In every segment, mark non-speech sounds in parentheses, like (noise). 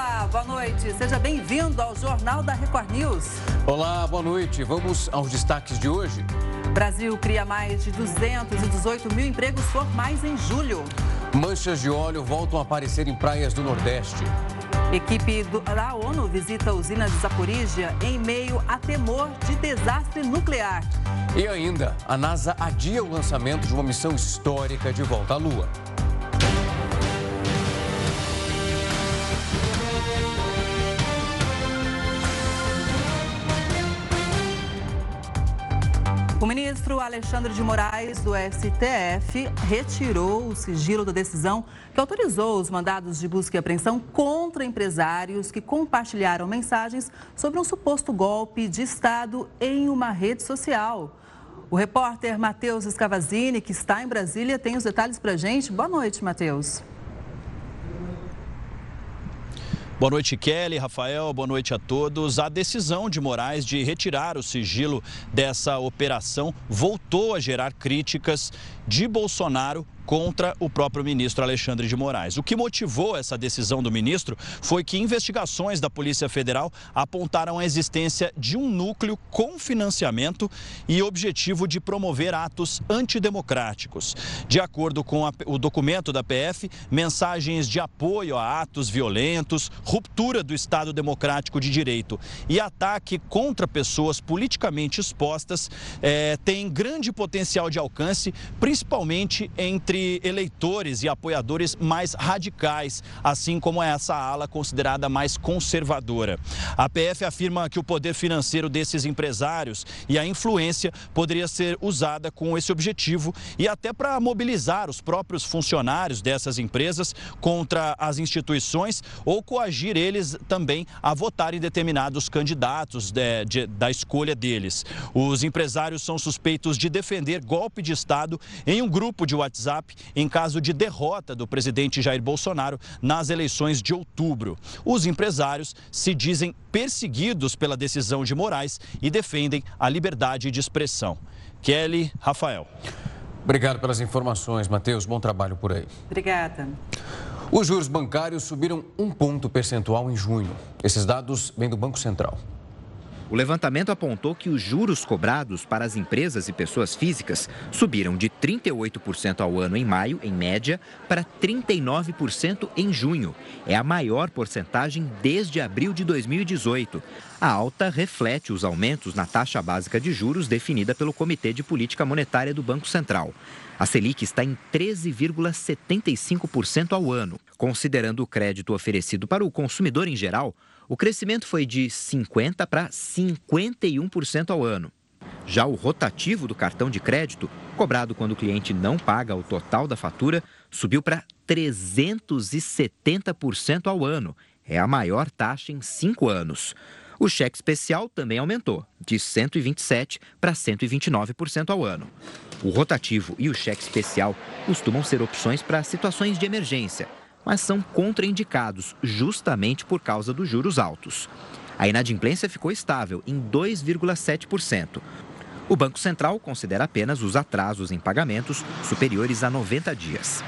Olá, boa noite. Seja bem-vindo ao Jornal da Record News. Olá, boa noite. Vamos aos destaques de hoje. Brasil cria mais de 218 mil empregos formais em julho. Manchas de óleo voltam a aparecer em praias do Nordeste. Equipe do, da ONU visita a usina de Zaporizhia em meio a temor de desastre nuclear. E ainda, a NASA adia o lançamento de uma missão histórica de volta à Lua. Ministro Alexandre de Moraes, do STF, retirou o sigilo da decisão que autorizou os mandados de busca e apreensão contra empresários que compartilharam mensagens sobre um suposto golpe de Estado em uma rede social. O repórter Matheus Escavazini, que está em Brasília, tem os detalhes para a gente. Boa noite, Matheus. Boa noite, Kelly, Rafael, boa noite a todos. A decisão de Moraes de retirar o sigilo dessa operação voltou a gerar críticas de Bolsonaro contra o próprio ministro Alexandre de Moraes. O que motivou essa decisão do ministro foi que investigações da Polícia Federal apontaram a existência de um núcleo com financiamento e objetivo de promover atos antidemocráticos. De acordo com a, o documento da PF, mensagens de apoio a atos violentos, ruptura do Estado Democrático de Direito e ataque contra pessoas politicamente expostas é, têm grande potencial de alcance, principalmente entre eleitores e apoiadores mais radicais, assim como essa ala considerada mais conservadora. A PF afirma que o poder financeiro desses empresários e a influência poderia ser usada com esse objetivo e até para mobilizar os próprios funcionários dessas empresas contra as instituições ou coagir eles também a votar em determinados candidatos de, de, da escolha deles. Os empresários são suspeitos de defender golpe de Estado em um grupo de WhatsApp em caso de derrota do presidente Jair Bolsonaro nas eleições de outubro. Os empresários se dizem perseguidos pela decisão de Moraes e defendem a liberdade de expressão. Kelly, Rafael. Obrigado pelas informações, Matheus. Bom trabalho por aí. Obrigada. Os juros bancários subiram um ponto percentual em junho. Esses dados vêm do Banco Central. O levantamento apontou que os juros cobrados para as empresas e pessoas físicas subiram de 38% ao ano em maio, em média, para 39% em junho. É a maior porcentagem desde abril de 2018. A alta reflete os aumentos na taxa básica de juros definida pelo Comitê de Política Monetária do Banco Central. A Selic está em 13,75% ao ano. Considerando o crédito oferecido para o consumidor em geral, o crescimento foi de 50% para 51% ao ano. Já o rotativo do cartão de crédito, cobrado quando o cliente não paga o total da fatura, subiu para 370% ao ano. É a maior taxa em cinco anos. O cheque especial também aumentou, de 127% para 129% ao ano. O rotativo e o cheque especial costumam ser opções para situações de emergência mas são contraindicados justamente por causa dos juros altos. A inadimplência ficou estável em 2,7%. O Banco Central considera apenas os atrasos em pagamentos superiores a 90 dias.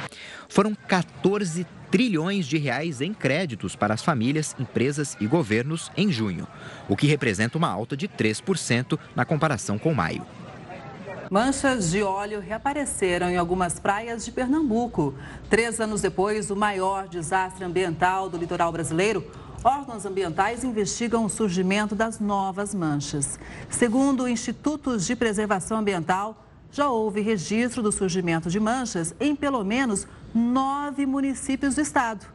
Foram 14 trilhões de reais em créditos para as famílias, empresas e governos em junho, o que representa uma alta de 3% na comparação com maio. Manchas de óleo reapareceram em algumas praias de Pernambuco. Três anos depois, o maior desastre ambiental do litoral brasileiro, órgãos ambientais investigam o surgimento das novas manchas. Segundo o Instituto de Preservação Ambiental, já houve registro do surgimento de manchas em pelo menos nove municípios do estado.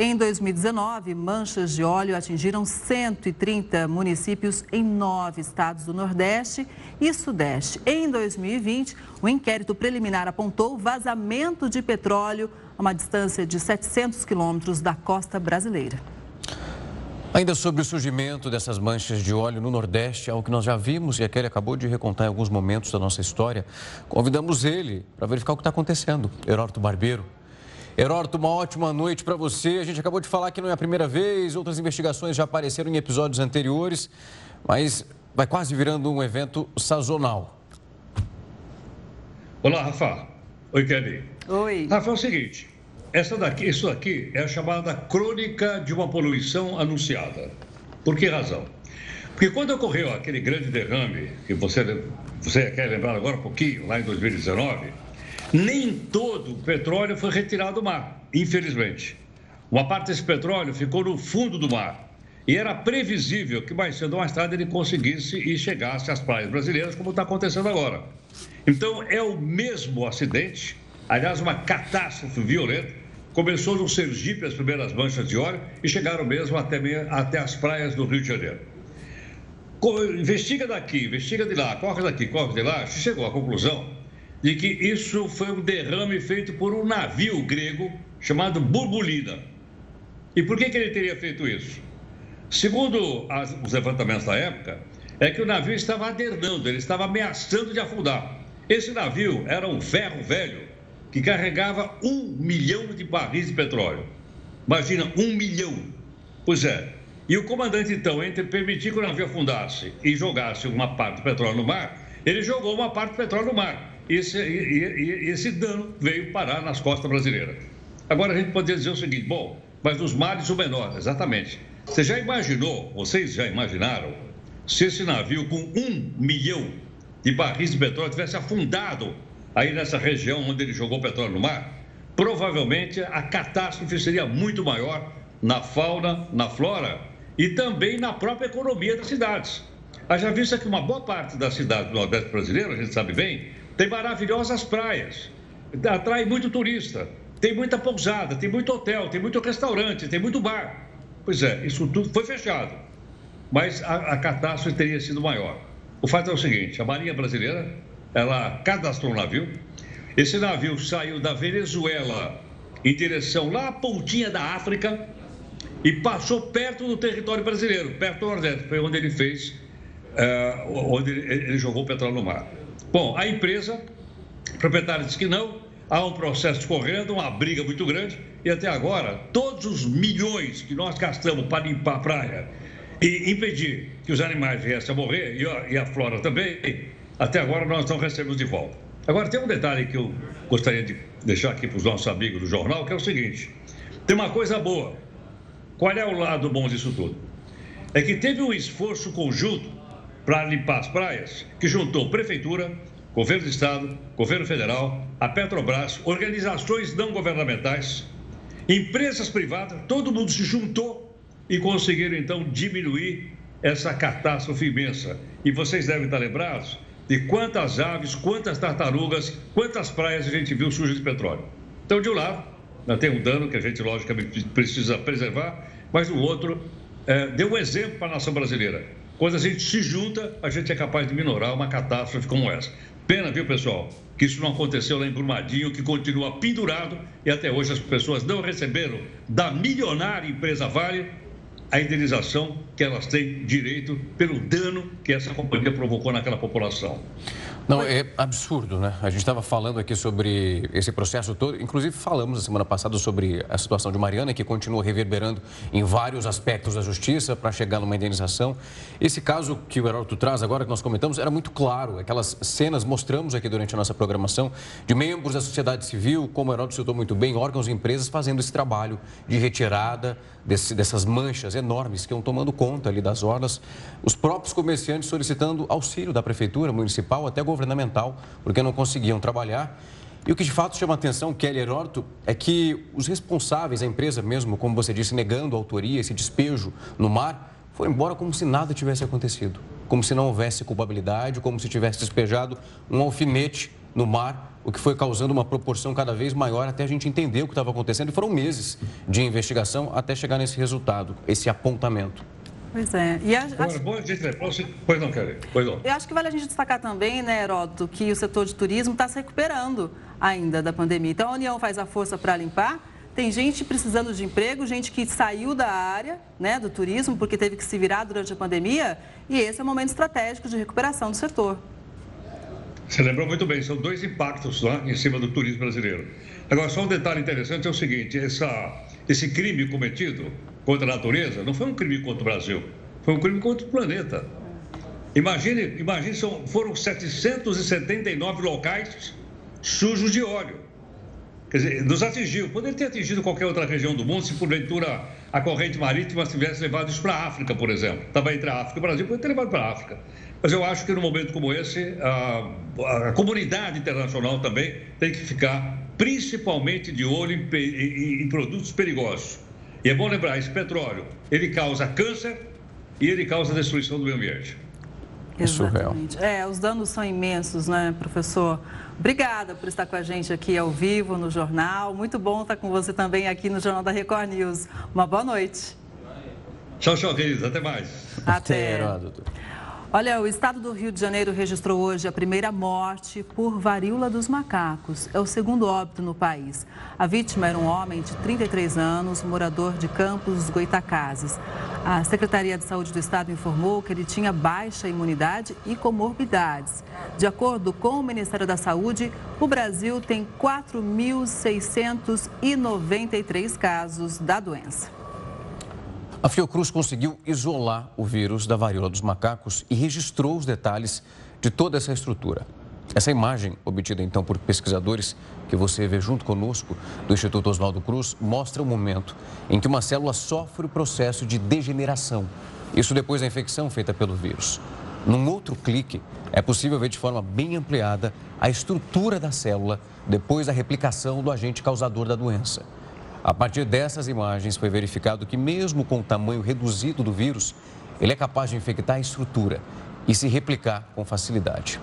Em 2019, manchas de óleo atingiram 130 municípios em nove estados do Nordeste e Sudeste. Em 2020, o inquérito preliminar apontou vazamento de petróleo a uma distância de 700 quilômetros da costa brasileira. Ainda sobre o surgimento dessas manchas de óleo no Nordeste, algo que nós já vimos e a Kelly acabou de recontar em alguns momentos da nossa história, convidamos ele para verificar o que está acontecendo. Heródoto Barbeiro, Heródoto, uma ótima noite para você. A gente acabou de falar que não é a primeira vez, outras investigações já apareceram em episódios anteriores, mas vai quase virando um evento sazonal. Olá, Rafa. Oi, Kelly. Oi. Rafa, é o seguinte: essa daqui, isso aqui é a chamada crônica de uma poluição anunciada. Por que razão? Porque quando ocorreu aquele grande derrame, que você, você quer lembrar agora um pouquinho, lá em 2019, nem todo o petróleo foi retirado do mar, infelizmente. Uma parte desse petróleo ficou no fundo do mar. E era previsível que mais cedo ou mais tarde ele conseguisse e chegasse às praias brasileiras, como está acontecendo agora. Então, é o mesmo acidente, aliás, uma catástrofe violenta. Começou no Sergipe as primeiras manchas de óleo e chegaram mesmo até, até as praias do Rio de Janeiro. Investiga daqui, investiga de lá, corre daqui, corre de lá, chegou à conclusão de que isso foi um derrame feito por um navio grego chamado Burbulina. E por que, que ele teria feito isso? Segundo as, os levantamentos da época, é que o navio estava adernando, ele estava ameaçando de afundar. Esse navio era um ferro velho que carregava um milhão de barris de petróleo. Imagina, um milhão. Pois é. E o comandante, então, entre permitir que o navio afundasse e jogasse uma parte do petróleo no mar, ele jogou uma parte do petróleo no mar. Esse, esse dano veio parar nas costas brasileiras. Agora a gente poderia dizer o seguinte: bom, mas os mares o menor, exatamente. Você já imaginou, vocês já imaginaram, se esse navio com um milhão de barris de petróleo tivesse afundado aí nessa região onde ele jogou petróleo no mar? Provavelmente a catástrofe seria muito maior na fauna, na flora e também na própria economia das cidades. Haja vista que uma boa parte das cidades do Nordeste brasileiro, a gente sabe bem, tem maravilhosas praias, atrai muito turista, tem muita pousada, tem muito hotel, tem muito restaurante, tem muito bar. Pois é, isso tudo foi fechado, mas a, a catástrofe teria sido maior. O fato é o seguinte: a Marinha Brasileira ela cadastrou um navio. Esse navio saiu da Venezuela em direção lá à pontinha da África e passou perto do território brasileiro, perto do Nordeste. Foi onde ele fez, uh, onde ele, ele jogou o petróleo no mar. Bom, a empresa, o proprietário disse que não, há um processo correndo, uma briga muito grande, e até agora, todos os milhões que nós gastamos para limpar a praia e impedir que os animais viessem a morrer, e a, e a flora também, até agora nós não recebemos de volta. Agora, tem um detalhe que eu gostaria de deixar aqui para os nossos amigos do jornal, que é o seguinte: tem uma coisa boa. Qual é o lado bom disso tudo? É que teve um esforço conjunto para limpar as praias, que juntou prefeitura, governo do estado, governo federal, a Petrobras, organizações não governamentais, empresas privadas, todo mundo se juntou e conseguiram então diminuir essa catástrofe imensa. E vocês devem estar lembrados de quantas aves, quantas tartarugas, quantas praias a gente viu sujas de petróleo. Então, de um lado, tem um dano que a gente, logicamente, precisa preservar, mas do outro, é, deu um exemplo para a nação brasileira. Quando a gente se junta, a gente é capaz de minorar uma catástrofe como essa. Pena, viu, pessoal, que isso não aconteceu lá em Brumadinho, que continua pendurado e até hoje as pessoas não receberam da milionária empresa Vale a indenização que elas têm direito pelo dano que essa companhia provocou naquela população. Não, é absurdo, né? A gente estava falando aqui sobre esse processo todo, inclusive falamos na semana passada sobre a situação de Mariana, que continua reverberando em vários aspectos da justiça para chegar numa indenização. Esse caso que o Heródoto traz agora, que nós comentamos, era muito claro. Aquelas cenas mostramos aqui durante a nossa programação de membros da sociedade civil, como o Heródoto citou muito bem, órgãos e empresas fazendo esse trabalho de retirada desse, dessas manchas enormes que estão tomando conta ali das orlas. Os próprios comerciantes solicitando auxílio da prefeitura municipal, até governo governamental, porque não conseguiam trabalhar. E o que de fato chama a atenção, Kelly Heródoto, é que os responsáveis, a empresa mesmo, como você disse, negando a autoria, esse despejo no mar, foi embora como se nada tivesse acontecido. Como se não houvesse culpabilidade, como se tivesse despejado um alfinete no mar, o que foi causando uma proporção cada vez maior até a gente entender o que estava acontecendo. E foram meses de investigação até chegar nesse resultado, esse apontamento. Pois é. E a, acho... Bom, pois não, Kelly. Pois não. Eu acho que vale a gente destacar também, né, Heródoto, que o setor de turismo está se recuperando ainda da pandemia. Então, a União faz a força para limpar. Tem gente precisando de emprego, gente que saiu da área né, do turismo porque teve que se virar durante a pandemia. E esse é o momento estratégico de recuperação do setor. Você lembrou muito bem, são dois impactos lá em cima do turismo brasileiro. Agora, só um detalhe interessante é o seguinte: essa, esse crime cometido contra a natureza não foi um crime contra o Brasil, foi um crime contra o planeta. Imagine, imagine são, foram 779 locais sujos de óleo. Quer dizer, nos atingiu. Poderia ter atingido qualquer outra região do mundo se, porventura, a corrente marítima tivesse levado isso para a África, por exemplo. Estava entre a África e o Brasil, poderia ter levado para a África. Mas eu acho que num momento como esse, a, a comunidade internacional também tem que ficar principalmente de olho em, em, em produtos perigosos. E é bom lembrar, esse petróleo, ele causa câncer e ele causa destruição do meio ambiente. Exatamente. É, os danos são imensos, né, professor? Obrigada por estar com a gente aqui ao vivo no jornal. Muito bom estar com você também aqui no Jornal da Record News. Uma boa noite. Tchau, tchau, queridos. Até mais. Até. Até. Olha, o estado do Rio de Janeiro registrou hoje a primeira morte por varíola dos macacos. É o segundo óbito no país. A vítima era um homem de 33 anos, morador de Campos Goitacazes. A Secretaria de Saúde do Estado informou que ele tinha baixa imunidade e comorbidades. De acordo com o Ministério da Saúde, o Brasil tem 4.693 casos da doença. A Fiocruz conseguiu isolar o vírus da varíola dos macacos e registrou os detalhes de toda essa estrutura. Essa imagem, obtida então por pesquisadores que você vê junto conosco do Instituto Oswaldo Cruz, mostra o momento em que uma célula sofre o processo de degeneração. Isso depois da infecção feita pelo vírus. Num outro clique, é possível ver de forma bem ampliada a estrutura da célula depois da replicação do agente causador da doença. A partir dessas imagens, foi verificado que, mesmo com o tamanho reduzido do vírus, ele é capaz de infectar a estrutura e se replicar com facilidade.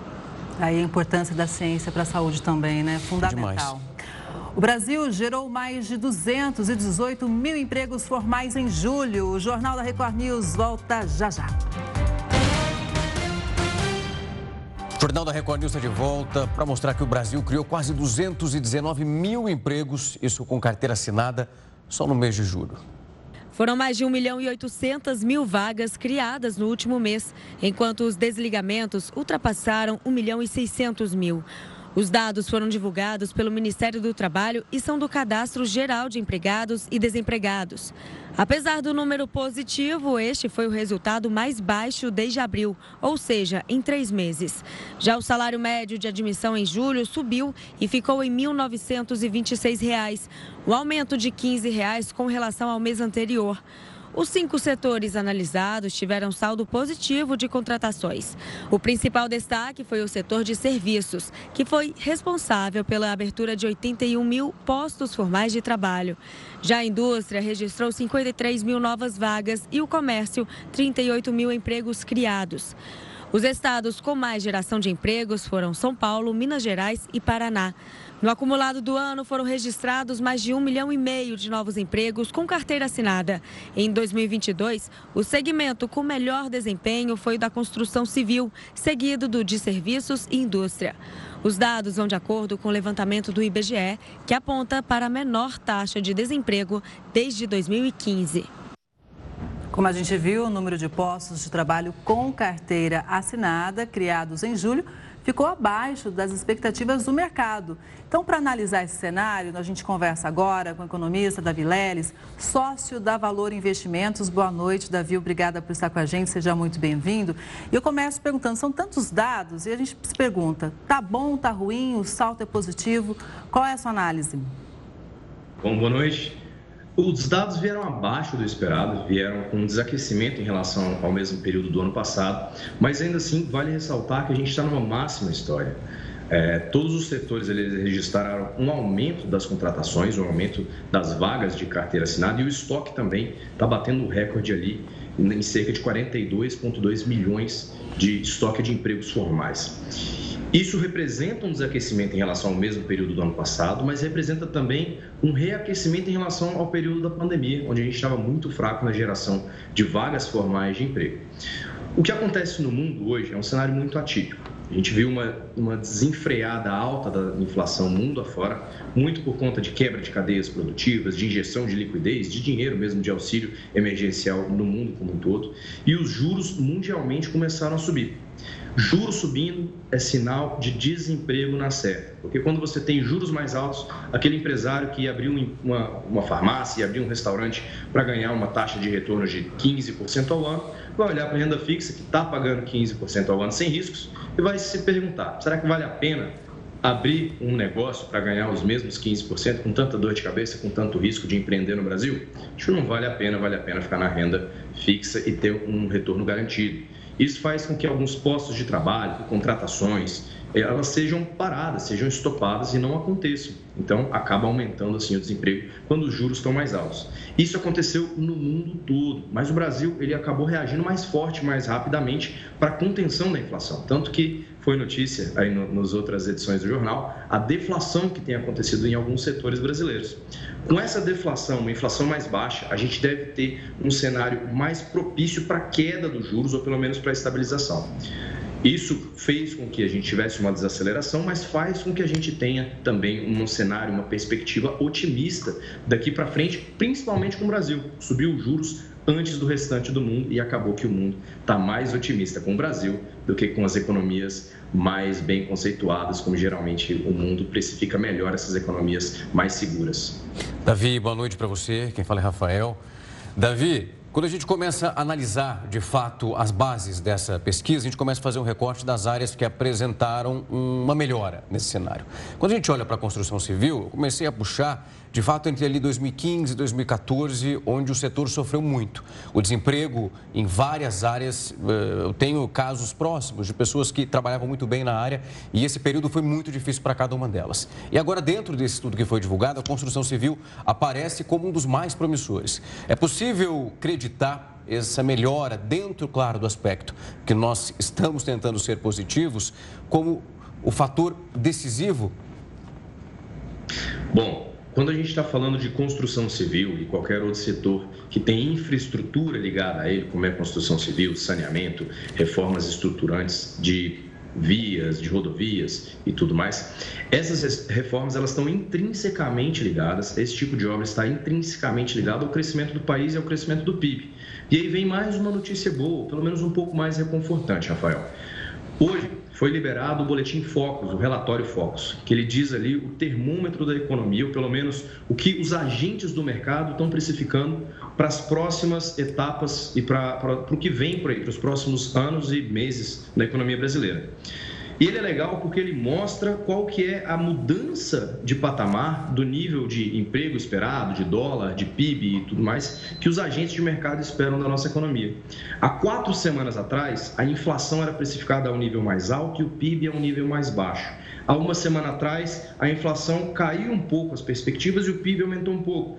Aí a importância da ciência para a saúde também, né? Fundamental. Demais. O Brasil gerou mais de 218 mil empregos formais em julho. O Jornal da Record News volta já já. O Jornal da Record News está de volta para mostrar que o Brasil criou quase 219 mil empregos, isso com carteira assinada, só no mês de julho. Foram mais de 1 milhão e 800 mil vagas criadas no último mês, enquanto os desligamentos ultrapassaram 1 milhão e 600 mil. Os dados foram divulgados pelo Ministério do Trabalho e são do Cadastro Geral de Empregados e Desempregados. Apesar do número positivo, este foi o resultado mais baixo desde abril, ou seja, em três meses. Já o salário médio de admissão em julho subiu e ficou em R$ 1.926, o aumento de 15 reais com relação ao mês anterior. Os cinco setores analisados tiveram saldo positivo de contratações. O principal destaque foi o setor de serviços, que foi responsável pela abertura de 81 mil postos formais de trabalho. Já a indústria registrou 53 mil novas vagas e o comércio, 38 mil empregos criados. Os estados com mais geração de empregos foram São Paulo, Minas Gerais e Paraná. No acumulado do ano, foram registrados mais de um milhão e meio de novos empregos com carteira assinada. Em 2022, o segmento com melhor desempenho foi o da construção civil, seguido do de serviços e indústria. Os dados vão de acordo com o levantamento do IBGE, que aponta para a menor taxa de desemprego desde 2015. Como a gente viu, o número de postos de trabalho com carteira assinada, criados em julho, ficou abaixo das expectativas do mercado. Então, para analisar esse cenário, a gente conversa agora com o economista Davi Leles, sócio da Valor Investimentos. Boa noite, Davi. Obrigada por estar com a gente. Seja muito bem-vindo. E eu começo perguntando, são tantos dados e a gente se pergunta, tá bom, tá ruim, o salto é positivo? Qual é a sua análise? Bom, boa noite. Os dados vieram abaixo do esperado, vieram com um desaquecimento em relação ao mesmo período do ano passado, mas ainda assim vale ressaltar que a gente está numa máxima história. É, todos os setores eles registraram um aumento das contratações, um aumento das vagas de carteira assinada e o estoque também está batendo o recorde ali em cerca de 42,2 milhões de estoque de empregos formais. Isso representa um desaquecimento em relação ao mesmo período do ano passado, mas representa também um reaquecimento em relação ao período da pandemia, onde a gente estava muito fraco na geração de vagas formais de emprego. O que acontece no mundo hoje é um cenário muito atípico. A gente viu uma, uma desenfreada alta da inflação mundo afora, muito por conta de quebra de cadeias produtivas, de injeção de liquidez, de dinheiro mesmo de auxílio emergencial no mundo como um todo, e os juros mundialmente começaram a subir. Juros subindo é sinal de desemprego na certa, porque quando você tem juros mais altos, aquele empresário que abriu uma, uma farmácia abriu um restaurante para ganhar uma taxa de retorno de 15% ao ano, vai olhar para a renda fixa, que está pagando 15% ao ano sem riscos, e vai se perguntar: será que vale a pena abrir um negócio para ganhar os mesmos 15% com tanta dor de cabeça, com tanto risco de empreender no Brasil? Acho que não vale a pena, vale a pena ficar na renda fixa e ter um retorno garantido. Isso faz com que alguns postos de trabalho, contratações, elas sejam paradas, sejam estopadas e não aconteçam. Então, acaba aumentando assim o desemprego quando os juros estão mais altos. Isso aconteceu no mundo todo, mas o Brasil ele acabou reagindo mais forte, mais rapidamente para a contenção da inflação. Tanto que foi notícia aí no, nas outras edições do jornal a deflação que tem acontecido em alguns setores brasileiros. Com essa deflação, uma inflação mais baixa, a gente deve ter um cenário mais propício para a queda dos juros ou pelo menos para a estabilização. Isso fez com que a gente tivesse uma desaceleração, mas faz com que a gente tenha também um cenário, uma perspectiva otimista daqui para frente, principalmente com o Brasil. Subiu os juros antes do restante do mundo e acabou que o mundo está mais otimista com o Brasil do que com as economias mais bem conceituadas, como geralmente o mundo precifica melhor essas economias mais seguras. Davi, boa noite para você. Quem fala é Rafael. Davi, quando a gente começa a analisar de fato as bases dessa pesquisa, a gente começa a fazer um recorte das áreas que apresentaram uma melhora nesse cenário. Quando a gente olha para a construção civil, eu comecei a puxar de fato, entre ali 2015 e 2014, onde o setor sofreu muito. O desemprego em várias áreas, eh, eu tenho casos próximos de pessoas que trabalhavam muito bem na área e esse período foi muito difícil para cada uma delas. E agora, dentro desse estudo que foi divulgado, a construção civil aparece como um dos mais promissores. É possível acreditar essa melhora dentro, claro, do aspecto que nós estamos tentando ser positivos, como o fator decisivo? Bom, quando a gente está falando de construção civil e qualquer outro setor que tem infraestrutura ligada a ele, como é construção civil, saneamento, reformas estruturantes de vias, de rodovias e tudo mais, essas reformas elas estão intrinsecamente ligadas, esse tipo de obra está intrinsecamente ligado ao crescimento do país e ao crescimento do PIB. E aí vem mais uma notícia boa, pelo menos um pouco mais reconfortante, Rafael. Hoje foi liberado o boletim Focus, o relatório Focus, que ele diz ali o termômetro da economia, ou pelo menos o que os agentes do mercado estão precificando para as próximas etapas e para, para, o que vem por aí, para os próximos anos e meses da economia brasileira. E ele é legal porque ele mostra qual que é a mudança de patamar do nível de emprego esperado, de dólar, de PIB e tudo mais, que os agentes de mercado esperam da nossa economia. Há quatro semanas atrás, a inflação era precificada a um nível mais alto e o PIB a um nível mais baixo. Há uma semana atrás, a inflação caiu um pouco as perspectivas e o PIB aumentou um pouco.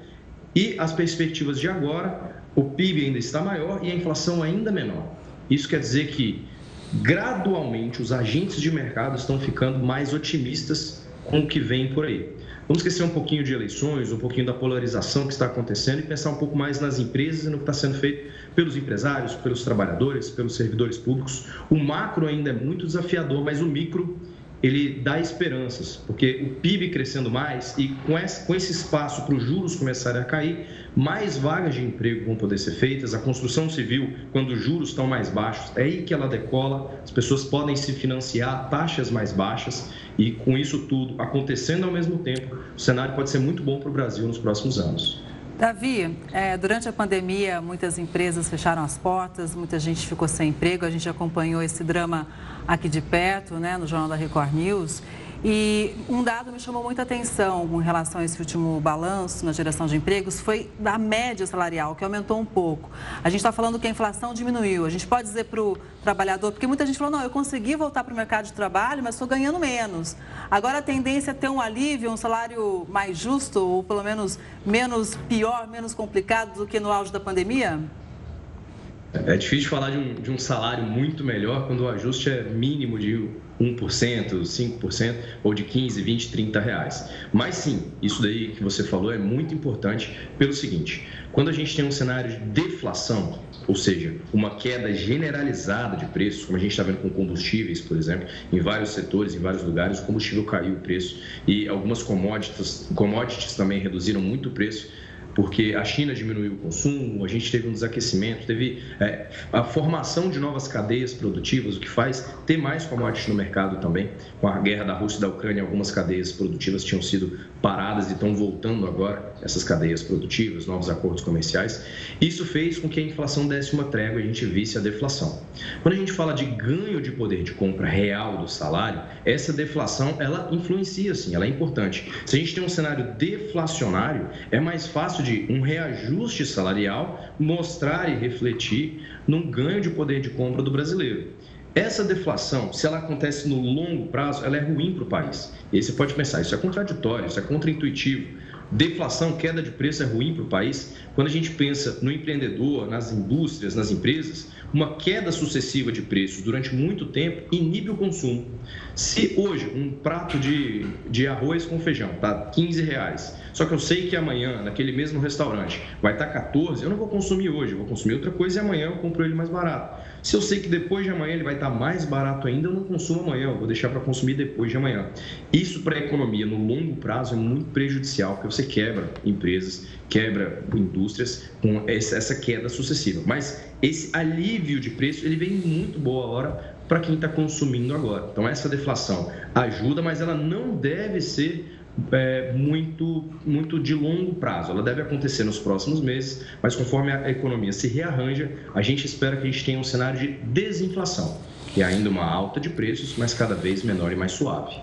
E as perspectivas de agora, o PIB ainda está maior e a inflação ainda menor. Isso quer dizer que gradualmente os agentes de mercado estão ficando mais otimistas com o que vem por aí. Vamos esquecer um pouquinho de eleições, um pouquinho da polarização que está acontecendo e pensar um pouco mais nas empresas e no que está sendo feito pelos empresários, pelos trabalhadores, pelos servidores públicos. O macro ainda é muito desafiador, mas o micro ele dá esperanças, porque o PIB crescendo mais e com esse, com esse espaço para os juros começarem a cair, mais vagas de emprego vão poder ser feitas. A construção civil, quando os juros estão mais baixos, é aí que ela decola, as pessoas podem se financiar a taxas mais baixas e com isso tudo acontecendo ao mesmo tempo, o cenário pode ser muito bom para o Brasil nos próximos anos. Davi, é, durante a pandemia, muitas empresas fecharam as portas, muita gente ficou sem emprego. A gente acompanhou esse drama aqui de perto, né, no Jornal da Record News. E um dado me chamou muita atenção com relação a esse último balanço na geração de empregos foi da média salarial, que aumentou um pouco. A gente está falando que a inflação diminuiu. A gente pode dizer para o trabalhador, porque muita gente falou, não, eu consegui voltar para o mercado de trabalho, mas estou ganhando menos. Agora a tendência é ter um alívio, um salário mais justo, ou pelo menos menos pior, menos complicado do que no auge da pandemia? É difícil falar de um, de um salário muito melhor quando o ajuste é mínimo de 1%, 5% ou de 15, 20, 30 reais. Mas sim, isso daí que você falou é muito importante pelo seguinte: quando a gente tem um cenário de deflação, ou seja, uma queda generalizada de preços, como a gente está vendo com combustíveis, por exemplo, em vários setores, em vários lugares, o combustível caiu o preço e algumas commodities, commodities também reduziram muito o preço porque a China diminuiu o consumo, a gente teve um desaquecimento, teve é, a formação de novas cadeias produtivas, o que faz ter mais commodities no mercado também. Com a guerra da Rússia e da Ucrânia, algumas cadeias produtivas tinham sido paradas e estão voltando agora essas cadeias produtivas, novos acordos comerciais. Isso fez com que a inflação desse uma trégua e a gente visse a deflação. Quando a gente fala de ganho de poder de compra real do salário, essa deflação ela influencia sim, ela é importante. Se a gente tem um cenário deflacionário, é mais fácil de um reajuste salarial mostrar e refletir num ganho de poder de compra do brasileiro. Essa deflação, se ela acontece no longo prazo, ela é ruim para o país. E aí você pode pensar, isso é contraditório, isso é contraintuitivo. Deflação, queda de preço é ruim para o país. Quando a gente pensa no empreendedor, nas indústrias, nas empresas, uma queda sucessiva de preços durante muito tempo inibe o consumo. Se hoje um prato de, de arroz com feijão está 15 reais, só que eu sei que amanhã, naquele mesmo restaurante, vai estar tá 14, eu não vou consumir hoje, vou consumir outra coisa e amanhã eu compro ele mais barato. Se eu sei que depois de amanhã ele vai estar mais barato ainda, eu não consumo amanhã, eu vou deixar para consumir depois de amanhã. Isso para a economia no longo prazo é muito prejudicial, porque você quebra empresas, quebra indústrias com essa queda sucessiva. Mas esse alívio de preço, ele vem muito boa hora para quem está consumindo agora. Então essa deflação ajuda, mas ela não deve ser é, muito, muito de longo prazo. Ela deve acontecer nos próximos meses, mas conforme a economia se rearranja, a gente espera que a gente tenha um cenário de desinflação, que é ainda uma alta de preços, mas cada vez menor e mais suave.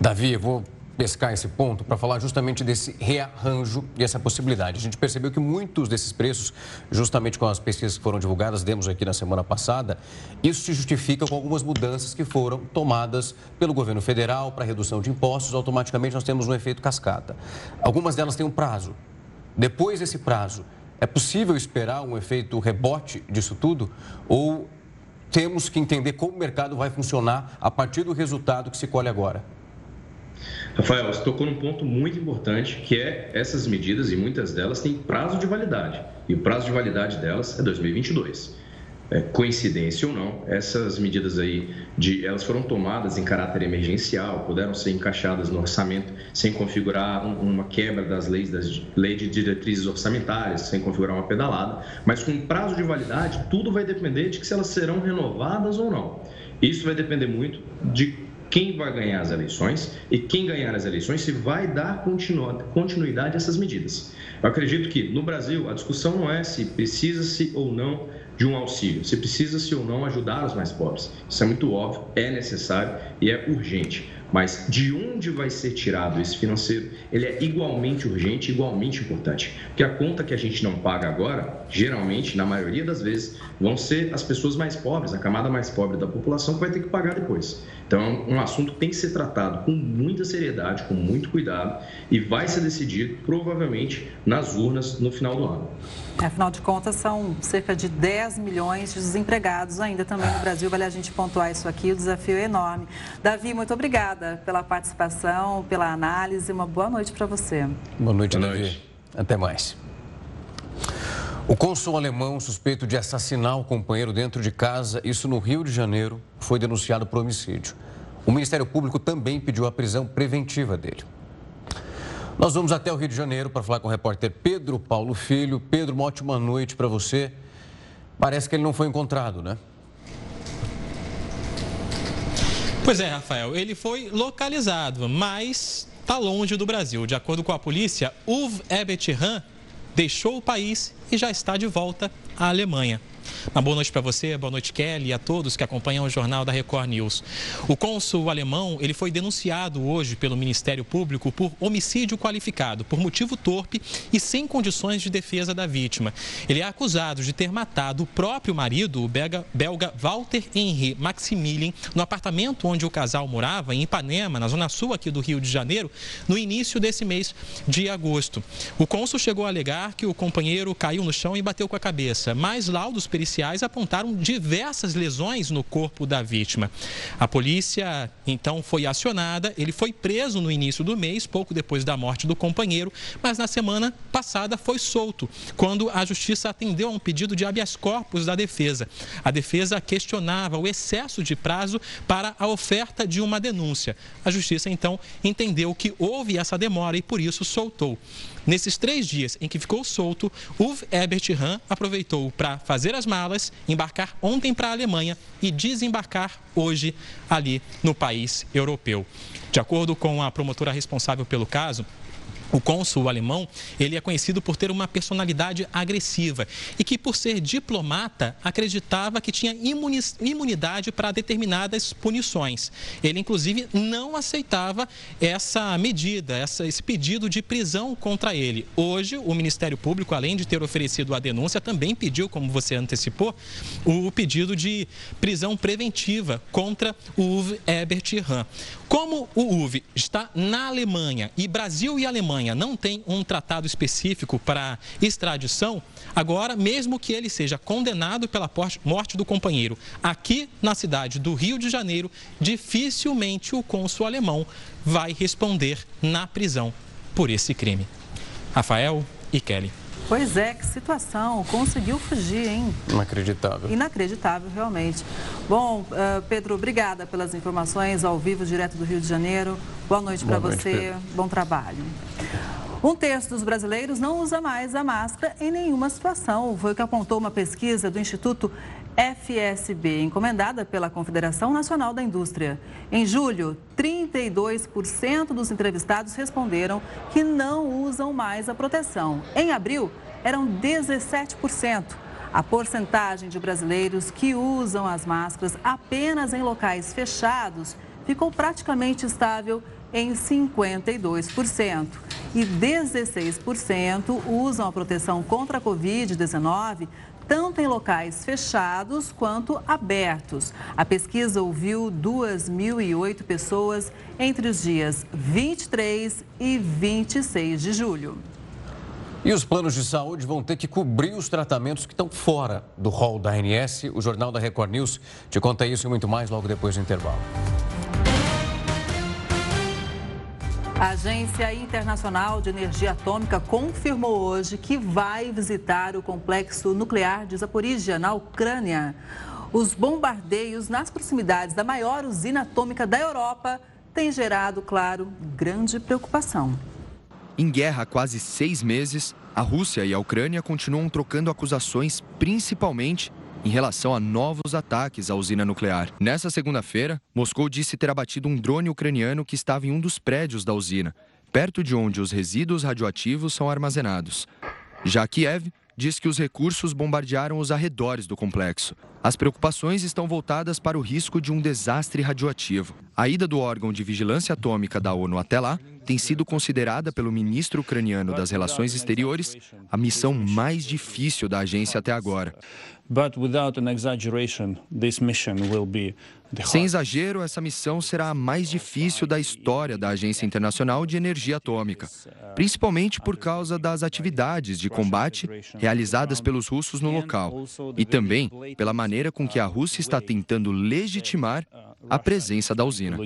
Davi, vou pescar esse ponto para falar justamente desse rearranjo e essa possibilidade. A gente percebeu que muitos desses preços, justamente com as pesquisas que foram divulgadas, demos aqui na semana passada, isso se justifica com algumas mudanças que foram tomadas pelo governo federal para redução de impostos. Automaticamente nós temos um efeito cascata. Algumas delas têm um prazo. Depois desse prazo, é possível esperar um efeito rebote disso tudo? Ou temos que entender como o mercado vai funcionar a partir do resultado que se colhe agora? Rafael, você tocou num ponto muito importante, que é essas medidas, e muitas delas têm prazo de validade. E o prazo de validade delas é 2022. É, coincidência ou não, essas medidas aí, de, elas foram tomadas em caráter emergencial, puderam ser encaixadas no orçamento sem configurar um, uma quebra das leis, das leis de diretrizes orçamentárias, sem configurar uma pedalada, mas com prazo de validade, tudo vai depender de que se elas serão renovadas ou não. Isso vai depender muito de quem vai ganhar as eleições e quem ganhar as eleições se vai dar continuidade a essas medidas. Eu acredito que no Brasil a discussão não é se precisa-se ou não de um auxílio, se precisa-se ou não ajudar os mais pobres. Isso é muito óbvio, é necessário e é urgente. Mas de onde vai ser tirado esse financeiro, ele é igualmente urgente, igualmente importante. Porque a conta que a gente não paga agora, geralmente, na maioria das vezes, vão ser as pessoas mais pobres, a camada mais pobre da população que vai ter que pagar depois. Então, é um assunto que tem que ser tratado com muita seriedade, com muito cuidado e vai ser decidido provavelmente nas urnas no final do ano. Afinal de contas, são cerca de 10 milhões de desempregados ainda também no Brasil. Vale a gente pontuar isso aqui, o desafio é enorme. Davi, muito obrigada pela participação, pela análise. Uma boa noite para você. Boa noite, boa Davi. Noite. Até mais. O cônsul alemão suspeito de assassinar o companheiro dentro de casa, isso no Rio de Janeiro, foi denunciado por homicídio. O Ministério Público também pediu a prisão preventiva dele. Nós vamos até o Rio de Janeiro para falar com o repórter Pedro Paulo Filho. Pedro, uma ótima noite para você. Parece que ele não foi encontrado, né? Pois é, Rafael, ele foi localizado, mas está longe do Brasil. De acordo com a polícia, Uwe Ebert-Han deixou o país e já está de volta à Alemanha. Uma boa noite para você, boa noite Kelly e a todos que acompanham o jornal da Record News. O cônsul alemão ele foi denunciado hoje pelo Ministério Público por homicídio qualificado, por motivo torpe e sem condições de defesa da vítima. Ele é acusado de ter matado o próprio marido, o belga, belga Walter Henry Maximilian, no apartamento onde o casal morava, em Ipanema, na zona sul aqui do Rio de Janeiro, no início desse mês de agosto. O cônsul chegou a alegar que o companheiro caiu no chão e bateu com a cabeça, mas laudos apontaram diversas lesões no corpo da vítima. A polícia então foi acionada, ele foi preso no início do mês, pouco depois da morte do companheiro, mas na semana passada foi solto, quando a justiça atendeu a um pedido de habeas corpus da defesa. A defesa questionava o excesso de prazo para a oferta de uma denúncia. A justiça então entendeu que houve essa demora e por isso soltou. Nesses três dias em que ficou solto, Uwe Ebert Hahn aproveitou para fazer as malas, embarcar ontem para a Alemanha e desembarcar hoje ali no país europeu. De acordo com a promotora responsável pelo caso, o cônsul alemão, ele é conhecido por ter uma personalidade agressiva e que, por ser diplomata, acreditava que tinha imunidade para determinadas punições. Ele, inclusive, não aceitava essa medida, essa, esse pedido de prisão contra ele. Hoje, o Ministério Público, além de ter oferecido a denúncia, também pediu, como você antecipou, o pedido de prisão preventiva contra o Uwe Ebert Hahn. Como o UV está na Alemanha e Brasil e Alemanha não têm um tratado específico para extradição, agora, mesmo que ele seja condenado pela morte do companheiro aqui na cidade do Rio de Janeiro, dificilmente o cônsul alemão vai responder na prisão por esse crime. Rafael e Kelly. Pois é, que situação. Conseguiu fugir, hein? Inacreditável. Inacreditável, realmente. Bom, uh, Pedro, obrigada pelas informações ao vivo, direto do Rio de Janeiro. Boa noite para você. Pedro. Bom trabalho. Um terço dos brasileiros não usa mais a máscara em nenhuma situação. Foi o que apontou uma pesquisa do Instituto FSB, encomendada pela Confederação Nacional da Indústria. Em julho, 32% dos entrevistados responderam que não usam mais a proteção. Em abril, eram 17%. A porcentagem de brasileiros que usam as máscaras apenas em locais fechados ficou praticamente estável em 52%. E 16% usam a proteção contra a Covid-19 tanto em locais fechados quanto abertos. A pesquisa ouviu 2.008 pessoas entre os dias 23 e 26 de julho. E os planos de saúde vão ter que cobrir os tratamentos que estão fora do rol da ANS. O Jornal da Record News te conta isso e muito mais logo depois do intervalo. A Agência Internacional de Energia Atômica confirmou hoje que vai visitar o complexo nuclear de Zaporizhia, na Ucrânia. Os bombardeios nas proximidades da maior usina atômica da Europa têm gerado, claro, grande preocupação. Em guerra há quase seis meses, a Rússia e a Ucrânia continuam trocando acusações, principalmente em relação a novos ataques à usina nuclear. Nessa segunda-feira, Moscou disse ter abatido um drone ucraniano que estava em um dos prédios da usina, perto de onde os resíduos radioativos são armazenados. Já Kiev diz que os recursos bombardearam os arredores do complexo. As preocupações estão voltadas para o risco de um desastre radioativo. A ida do órgão de vigilância atômica da ONU até lá tem sido considerada pelo ministro ucraniano das Relações Exteriores a missão mais difícil da agência até agora. Sem exagero, essa missão será a mais difícil da história da Agência Internacional de Energia Atômica, principalmente por causa das atividades de combate realizadas pelos russos no local e também pela maneira com que a Rússia está tentando legitimar a presença da usina.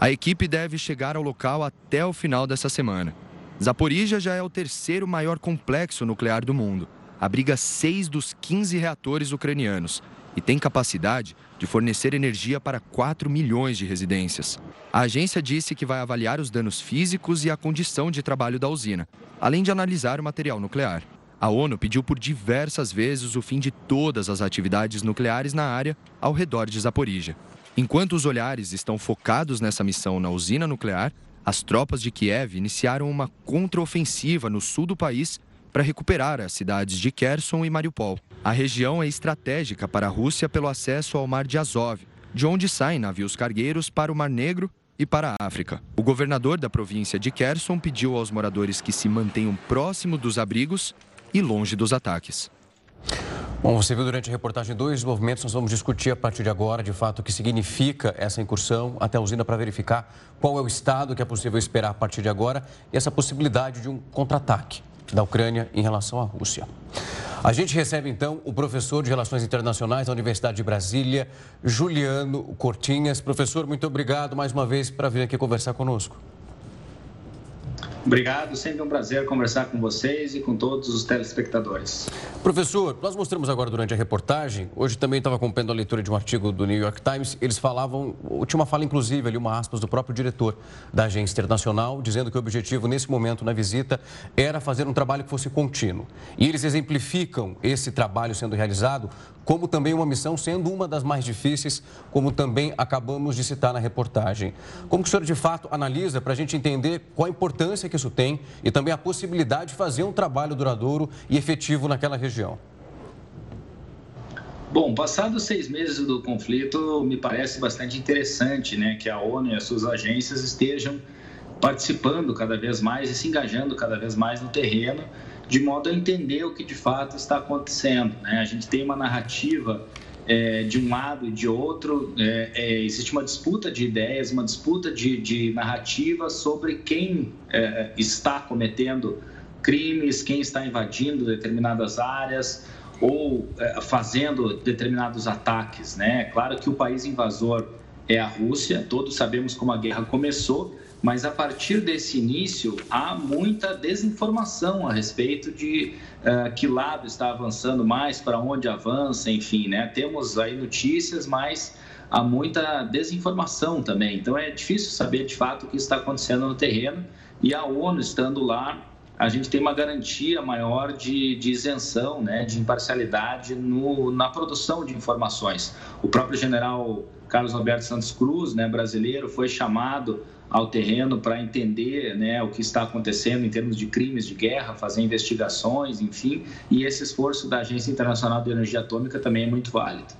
A equipe deve chegar ao local até o final dessa semana. Zaporizhia já é o terceiro maior complexo nuclear do mundo. Abriga seis dos 15 reatores ucranianos e tem capacidade de fornecer energia para 4 milhões de residências. A agência disse que vai avaliar os danos físicos e a condição de trabalho da usina, além de analisar o material nuclear. A ONU pediu por diversas vezes o fim de todas as atividades nucleares na área ao redor de Zaporizhia. Enquanto os olhares estão focados nessa missão na usina nuclear, as tropas de Kiev iniciaram uma contraofensiva no sul do país para recuperar as cidades de Kherson e Mariupol. A região é estratégica para a Rússia pelo acesso ao Mar de Azov, de onde saem navios cargueiros para o Mar Negro e para a África. O governador da província de Kherson pediu aos moradores que se mantenham próximo dos abrigos e longe dos ataques. Bom, você viu durante a reportagem dois movimentos, nós vamos discutir a partir de agora, de fato, o que significa essa incursão até a usina para verificar qual é o estado que é possível esperar a partir de agora e essa possibilidade de um contra-ataque da Ucrânia em relação à Rússia. A gente recebe então o professor de Relações Internacionais da Universidade de Brasília, Juliano Cortinhas. Professor, muito obrigado mais uma vez por vir aqui conversar conosco. Obrigado, sempre um prazer conversar com vocês e com todos os telespectadores. Professor, nós mostramos agora durante a reportagem, hoje também estava acompanhando a leitura de um artigo do New York Times, eles falavam, tinha uma fala inclusive ali, uma aspas do próprio diretor da agência internacional, dizendo que o objetivo nesse momento na visita era fazer um trabalho que fosse contínuo. E eles exemplificam esse trabalho sendo realizado como também uma missão sendo uma das mais difíceis, como também acabamos de citar na reportagem. Como que o senhor de fato analisa para a gente entender qual a importância que isso tem e também a possibilidade de fazer um trabalho duradouro e efetivo naquela região? Bom, passados seis meses do conflito, me parece bastante interessante né, que a ONU e as suas agências estejam participando cada vez mais e se engajando cada vez mais no terreno de modo a entender o que de fato está acontecendo. Né? A gente tem uma narrativa é, de um lado e de outro, é, é, existe uma disputa de ideias, uma disputa de, de narrativa sobre quem é, está cometendo crimes, quem está invadindo determinadas áreas ou é, fazendo determinados ataques. Né? Claro que o país invasor é a Rússia, todos sabemos como a guerra começou, mas a partir desse início há muita desinformação a respeito de uh, que lado está avançando mais, para onde avança, enfim, né? Temos aí notícias, mas há muita desinformação também. Então é difícil saber de fato o que está acontecendo no terreno e a ONU estando lá a gente tem uma garantia maior de, de isenção, né, de imparcialidade no, na produção de informações. O próprio general Carlos Roberto Santos Cruz, né, brasileiro, foi chamado ao terreno para entender né, o que está acontecendo em termos de crimes de guerra, fazer investigações, enfim, e esse esforço da Agência Internacional de Energia Atômica também é muito válido.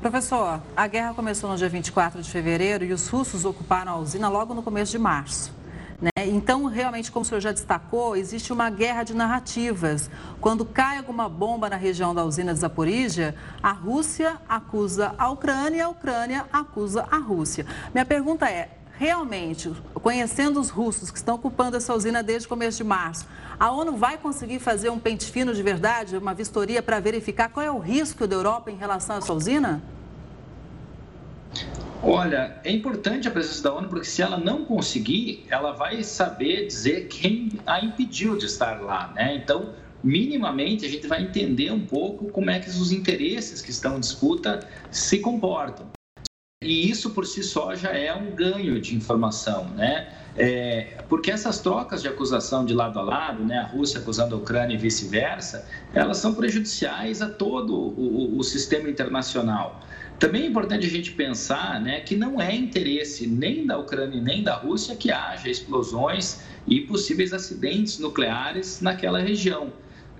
Professor, a guerra começou no dia 24 de fevereiro e os russos ocuparam a usina logo no começo de março. Né? Então, realmente, como o senhor já destacou, existe uma guerra de narrativas. Quando cai alguma bomba na região da usina de Zaporizhia, a Rússia acusa a Ucrânia e a Ucrânia acusa a Rússia. Minha pergunta é: realmente, conhecendo os russos que estão ocupando essa usina desde o começo de março, a ONU vai conseguir fazer um pente fino de verdade, uma vistoria para verificar qual é o risco da Europa em relação a essa usina? Olha, é importante a presença da ONU porque se ela não conseguir, ela vai saber dizer quem a impediu de estar lá, né? Então, minimamente a gente vai entender um pouco como é que os interesses que estão em disputa se comportam. E isso por si só já é um ganho de informação, né? É, porque essas trocas de acusação de lado a lado, né, a Rússia acusando a Ucrânia e vice-versa, elas são prejudiciais a todo o, o, sistema internacional. Também é importante a gente pensar né, que não é interesse nem da Ucrânia nem da Rússia que haja explosões e possíveis acidentes nucleares naquela região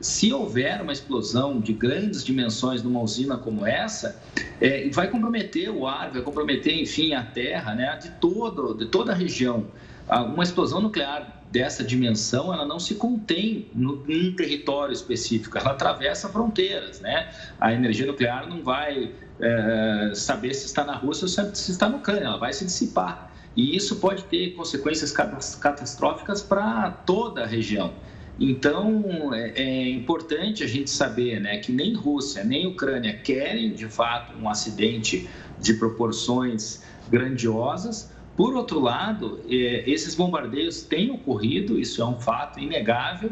se houver uma explosão de grandes dimensões numa usina como essa, é, vai comprometer o ar, vai comprometer, enfim, a terra né, de, todo, de toda a região. Ah, uma explosão nuclear dessa dimensão, ela não se contém no, num território específico, ela atravessa fronteiras, né? A energia nuclear não vai é, saber se está na Rússia ou se está no Ucrânia, ela vai se dissipar. E isso pode ter consequências catastróficas para toda a região. Então, é, é, importante a gente saber né, que nem Rússia nem Ucrânia querem, de fato, um acidente de proporções grandiosas. Por outro lado, é, esses bombardeios têm ocorrido, isso é um fato inegável,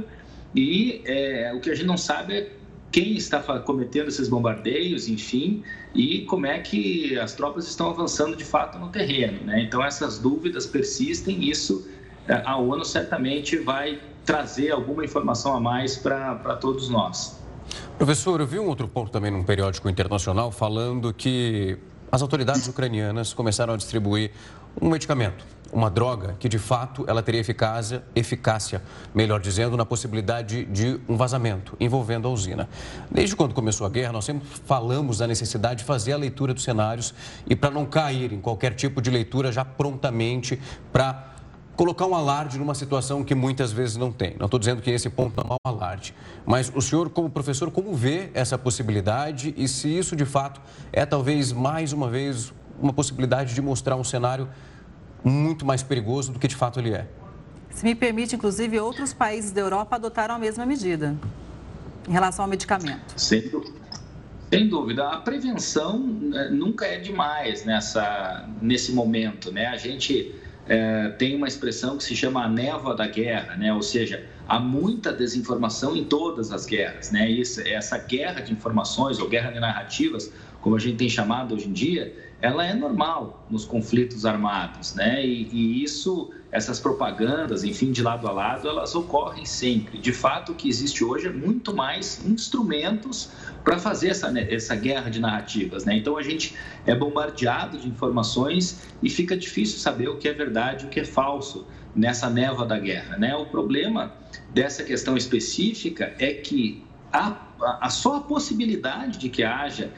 e é, o que a gente não sabe é quem está cometendo esses bombardeios, enfim, e como é que as tropas estão avançando de fato no terreno. Né? Então, essas dúvidas persistem, isso é, a ONU certamente vai trazer alguma informação a mais para todos nós. Professor, eu vi um outro ponto também num periódico internacional falando que as autoridades ucranianas começaram a distribuir um medicamento, uma droga que de fato ela teria eficácia, eficácia, melhor dizendo, na possibilidade de um vazamento envolvendo a usina. Desde quando começou a guerra, nós sempre falamos da necessidade de fazer a leitura dos cenários e para não cair em qualquer tipo de leitura já prontamente para colocar um alarde numa situação que muitas vezes não tem. Não estou dizendo que esse ponto não é um alarde, mas o senhor, como professor, como vê essa possibilidade e se isso de fato é talvez mais uma vez uma possibilidade de mostrar um cenário muito mais perigoso do que de fato ele é? Se me permite, inclusive, outros países da Europa adotaram a mesma medida em relação ao medicamento. Sem dúvida. Sem dúvida, a prevenção né, nunca é demais nessa, nesse momento, né? A gente é, tem uma expressão que se chama a névoa da guerra, né? ou seja, há muita desinformação em todas as guerras. Né? Isso, essa guerra de informações ou guerra de narrativas, como a gente tem chamado hoje em dia, ela é normal nos conflitos armados, né? E, e, isso, essas propagandas, enfim, de lado a lado, elas ocorrem sempre. De fato, o que existe hoje é muito mais instrumentos para fazer essa, né, essa guerra de narrativas, né? Então a gente é bombardeado de informações e fica difícil saber o que é verdade o que é falso nessa névoa da guerra, né? O problema dessa questão específica é que a, a, só a possibilidade de que haja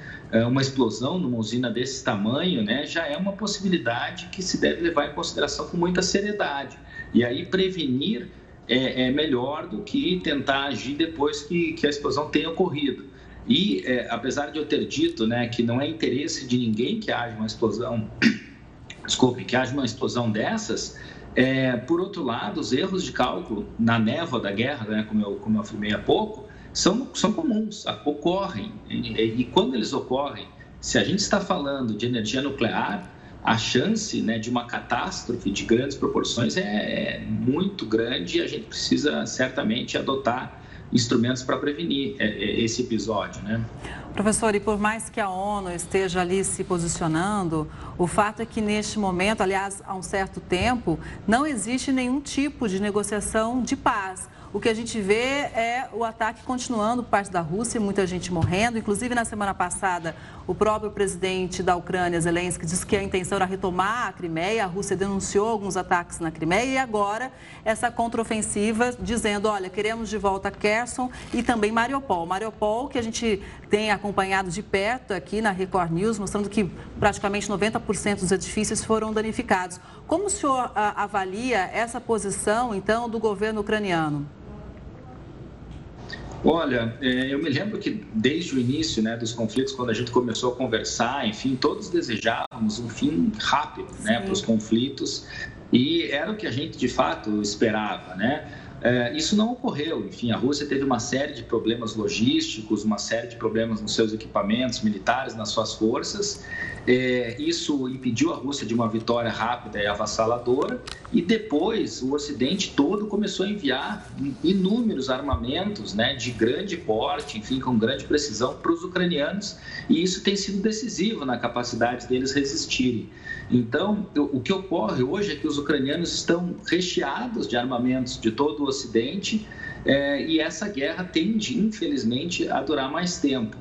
uma explosão numa usina desse tamanho, né, já é uma possibilidade que se deve levar em consideração com muita seriedade. E aí prevenir é, é melhor do que tentar agir depois que, que a explosão tenha ocorrido. E é, apesar de eu ter dito, né, que não é interesse de ninguém que haja uma explosão, (coughs) desculpe, que haja uma explosão dessas, é, por outro lado, os erros de cálculo na névoa da guerra, né, como, eu, como eu afirmei há pouco, são, são comuns, ocorrem. E, e quando eles ocorrem, se a gente está falando de energia nuclear, a chance né, de uma catástrofe de grandes proporções é, é muito grande e a gente precisa certamente adotar instrumentos para prevenir é, é, esse episódio, né? Professor, e por mais que a ONU esteja ali se posicionando, o fato é que neste momento, aliás, há um certo tempo, não existe nenhum tipo de negociação de paz. O que a gente vê é o ataque continuando por parte da Rússia, muita gente morrendo. Inclusive, na semana passada, o próprio presidente da Ucrânia, Zelensky, disse que a intenção era retomar a Crimeia. A Rússia denunciou alguns ataques na Crimeia e agora essa contraofensiva dizendo, olha, queremos de volta Kherson e também Mariupol. Mariupol, que a gente tem acompanhado de perto aqui na Record News, mostrando que praticamente 90% dos edifícios foram danificados. Como o senhor ah, avalia essa posição, então, do governo ucraniano? Olha, é, eu me lembro que desde o início né, dos conflitos, quando a gente começou a conversar, enfim, todos desejávamos um fim rápido né, para os conflitos e era o que a gente de fato esperava, né? É, isso não ocorreu. Enfim, a Rússia teve uma série de problemas logísticos, uma série de problemas nos seus equipamentos militares, nas suas forças, é, isso impediu a Rússia de uma vitória rápida e avassaladora, e depois o Ocidente todo começou a enviar inúmeros armamentos né, de grande porte, enfim, com grande precisão para os ucranianos, e isso tem sido decisivo na capacidade deles resistirem. Então, o que ocorre hoje é que os ucranianos estão recheados de armamentos de todo o Ocidente, é, e essa guerra tende, infelizmente, a durar mais tempo.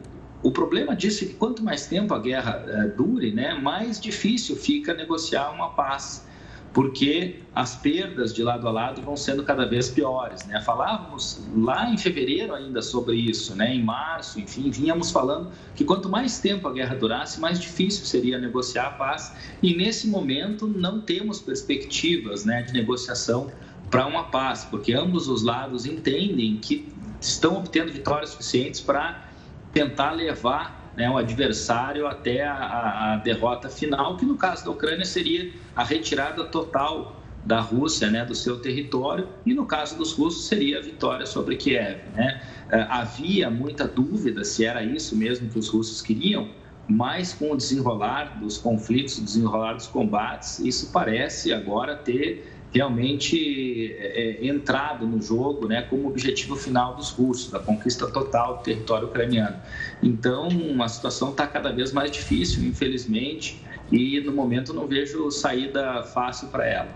O problema disso é que quanto mais tempo a guerra é, dure, né, mais difícil fica negociar uma paz, porque as perdas de lado a lado vão sendo cada vez piores. Né? Falávamos lá em fevereiro ainda sobre isso, né? em março, enfim, vínhamos falando que quanto mais tempo a guerra durasse, mais difícil seria negociar a paz, e nesse momento não temos perspectivas né, de negociação para uma paz, porque ambos os lados entendem que estão obtendo vitórias suficientes para tentar levar né, o adversário até a, a, derrota final, que no caso da Ucrânia seria a retirada total da Rússia, né, do seu território, e no caso dos russos seria a vitória sobre Kiev. Né? É, havia muita dúvida se era isso mesmo que os russos queriam, mas com o desenrolar dos conflitos, o desenrolar dos combates, isso parece agora ter realmente é, é, entrado no jogo né, como objetivo final dos russos, da conquista total do território ucraniano. Então, a situação está cada vez mais difícil, infelizmente, e no momento não vejo saída fácil para ela.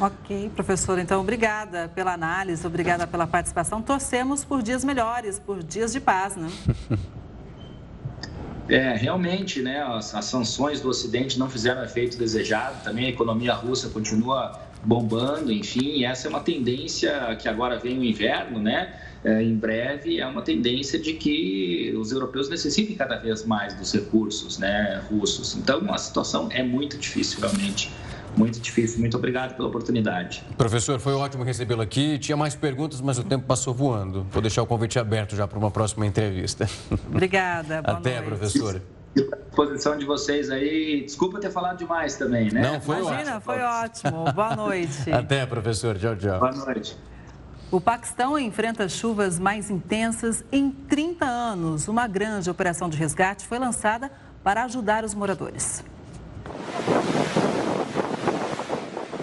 Ok, professor. Então, obrigada pela análise, obrigada pela participação. Torcemos por dias melhores, por dias de paz, né? (laughs) É, realmente, né, as, as, sanções do Ocidente não fizeram efeito desejado. Também a economia russa continua bombando, enfim, e essa é uma tendência que agora vem o inverno, né? É, em breve é uma tendência de que os europeus necessitem cada vez mais dos recursos né, russos. Então a situação é muito difícil, realmente. Muito difícil. Muito obrigado pela oportunidade. Professor, foi ótimo recebê-lo aqui. Tinha mais perguntas, mas o tempo passou voando. Vou deixar o convite aberto já para uma próxima entrevista. Obrigada. (laughs) Até, noite. professora disposição de vocês aí. Desculpa ter falado demais também, né? Não, foi Imagina, ótimo. foi ótimo. Boa noite. (laughs) Até, professor. Tchau, tchau. Boa noite. O Paquistão enfrenta chuvas mais intensas em 30 anos. Uma grande operação de resgate foi lançada para ajudar os moradores.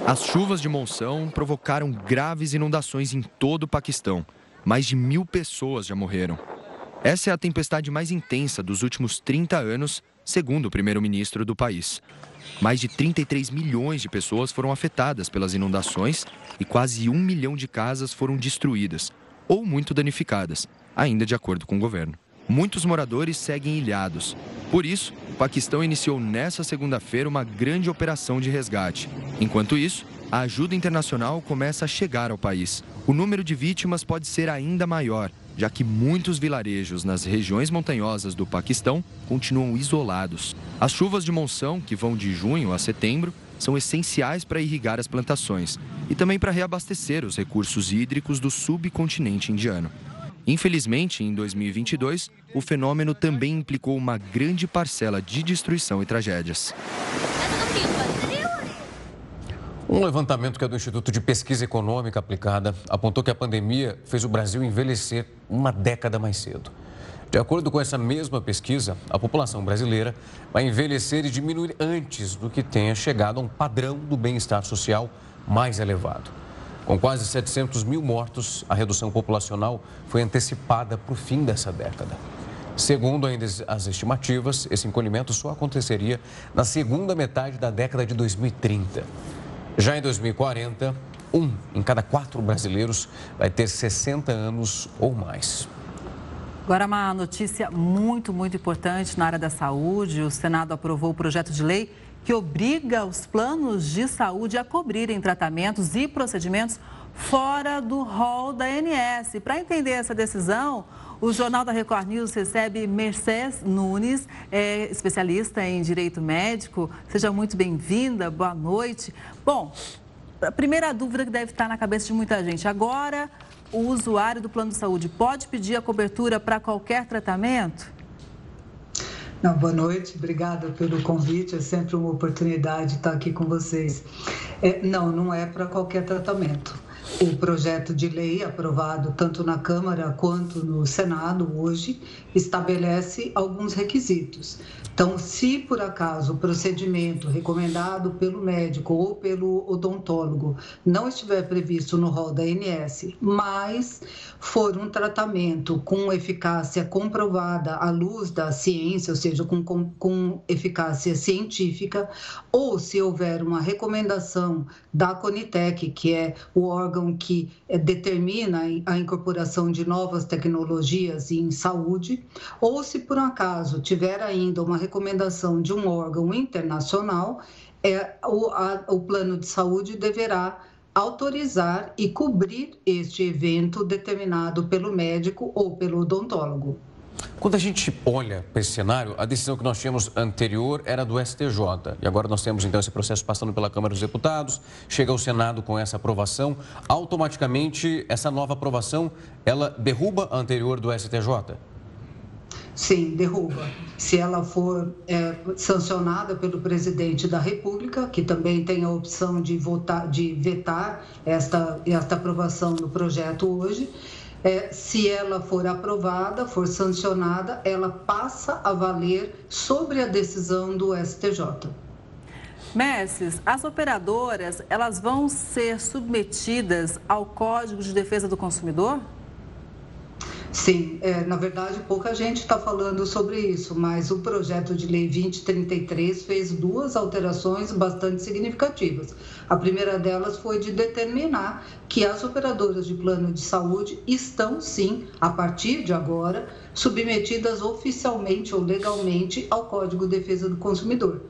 As chuvas de monção provocaram graves inundações em todo o Paquistão. Mais de mil pessoas já morreram. Essa é a tempestade mais intensa dos últimos 30 anos, segundo o primeiro-ministro do país. Mais de 33 milhões de pessoas foram afetadas pelas inundações e quase um milhão de casas foram destruídas ou muito danificadas, ainda de acordo com o governo. Muitos moradores seguem ilhados. Por isso, o Paquistão iniciou nesta segunda-feira uma grande operação de resgate. Enquanto isso, a ajuda internacional começa a chegar ao país. O número de vítimas pode ser ainda maior, já que muitos vilarejos nas regiões montanhosas do Paquistão continuam isolados. As chuvas de monção, que vão de junho a setembro, são essenciais para irrigar as plantações e também para reabastecer os recursos hídricos do subcontinente indiano. Infelizmente, em 2022, o fenômeno também implicou uma grande parcela de destruição e tragédias. Um levantamento que é do Instituto de Pesquisa Econômica Aplicada apontou que a pandemia fez o Brasil envelhecer uma década mais cedo. De acordo com essa mesma pesquisa, a população brasileira vai envelhecer e diminuir antes do que tenha chegado a um padrão do bem-estar social mais elevado. Com quase 700 mil mortos, a redução populacional foi antecipada para o fim dessa década. Segundo ainda as estimativas, esse encolhimento só aconteceria na segunda metade da década de 2030. Já em 2040, um em cada quatro brasileiros vai ter 60 anos ou mais. Agora, uma notícia muito, muito importante na área da saúde. O Senado aprovou o projeto de lei que obriga os planos de saúde a cobrirem tratamentos e procedimentos fora do rol da ANS. Para entender essa decisão, o Jornal da Record News recebe Mercedes Nunes, é especialista em direito médico. Seja muito bem-vinda, boa noite. Bom, a primeira dúvida que deve estar na cabeça de muita gente: agora o usuário do plano de saúde pode pedir a cobertura para qualquer tratamento? Não, boa noite, obrigada pelo convite. É sempre uma oportunidade estar aqui com vocês. É, não, não é para qualquer tratamento. O projeto de lei aprovado tanto na Câmara quanto no Senado hoje estabelece alguns requisitos. Então, se por acaso o procedimento recomendado pelo médico ou pelo odontólogo não estiver previsto no rol da ANS, mas for um tratamento com eficácia comprovada à luz da ciência, ou seja, com, com, com eficácia científica, ou se houver uma recomendação da Conitec, que é o órgão que eh, determina a incorporação de novas tecnologias em saúde, ou se por acaso tiver ainda uma recomendação de um órgão internacional, é, o, a, o plano de saúde deverá autorizar e cobrir este evento determinado pelo médico ou pelo odontólogo. Quando a gente olha para esse cenário, a decisão que nós tínhamos anterior era do STJ. E agora nós temos então esse processo passando pela Câmara dos Deputados, chega ao Senado com essa aprovação. Automaticamente, essa nova aprovação, ela derruba a anterior do STJ? Sim, derruba. Se ela for é, sancionada pelo presidente da República, que também tem a opção de, votar, de vetar esta, esta aprovação do projeto hoje, é, se ela for aprovada, for sancionada, ela passa a valer sobre a decisão do STJ. Messes, as operadoras, elas vão ser submetidas ao Código de Defesa do Consumidor? Sim, é, na verdade pouca gente está falando sobre isso, mas o projeto de lei 2033 fez duas alterações bastante significativas. A primeira delas foi de determinar que as operadoras de plano de saúde estão sim, a partir de agora, submetidas oficialmente ou legalmente ao Código de Defesa do Consumidor.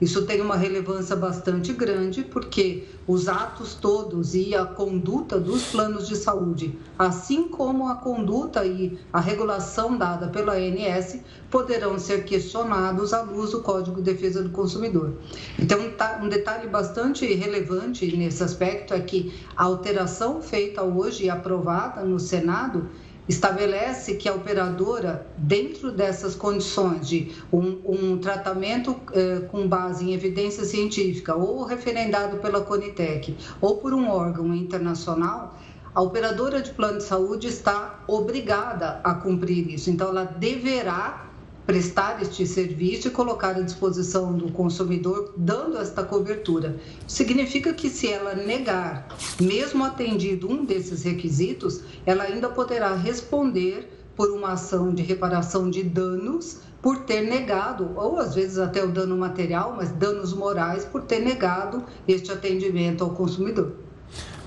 Isso tem uma relevância bastante grande, porque os atos todos e a conduta dos planos de saúde, assim como a conduta e a regulação dada pela ANS, poderão ser questionados à luz do Código de Defesa do Consumidor. Então, tá, um detalhe bastante relevante nesse aspecto é que a alteração feita hoje e aprovada no Senado estabelece que a operadora, dentro dessas condições de um, um tratamento eh, com base em evidência científica, ou referendado pela Conitec, ou por um órgão internacional, a operadora de plano de saúde está obrigada a cumprir isso. Então, ela deverá prestar este serviço e colocar à disposição do consumidor, dando esta cobertura. Significa que, se ela negar, mesmo atendido um desses requisitos, ela ainda poderá responder por uma ação de reparação de danos por ter negado, ou às vezes até o dano material, mas danos morais por ter negado este atendimento ao consumidor.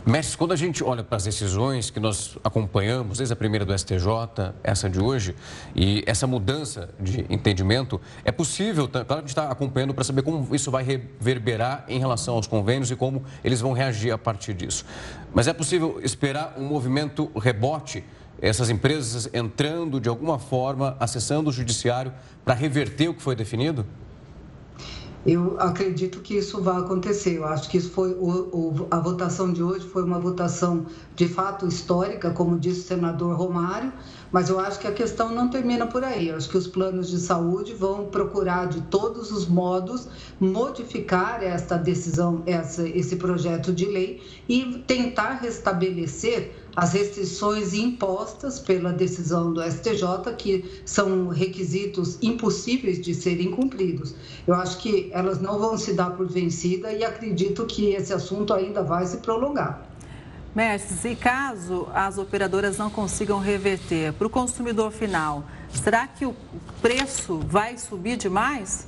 Mestre, quando a gente olha para as decisões que nós acompanhamos, desde a primeira do STJ, essa de hoje, e essa mudança de entendimento, é possível, claro que a gente está acompanhando para saber como isso vai reverberar em relação aos convênios e como eles vão reagir a partir disso. Mas é possível esperar um movimento rebote, essas empresas entrando de alguma forma, acessando o judiciário para reverter o que foi definido? Eu acredito que isso vai acontecer. Eu acho que isso foi o, o, a votação de hoje foi uma votação de fato histórica, como disse o senador Romário, mas eu acho que a questão não termina por aí. Eu acho que os planos de saúde vão procurar de todos os modos modificar esta decisão, essa, esse projeto de lei e tentar restabelecer as restrições impostas pela decisão do STJ, que são requisitos impossíveis de serem cumpridos. Eu acho que elas não vão se dar por vencida e acredito que esse assunto ainda vai se prolongar. Mestres, e caso as operadoras não consigam reverter para o consumidor final, será que o preço vai subir demais?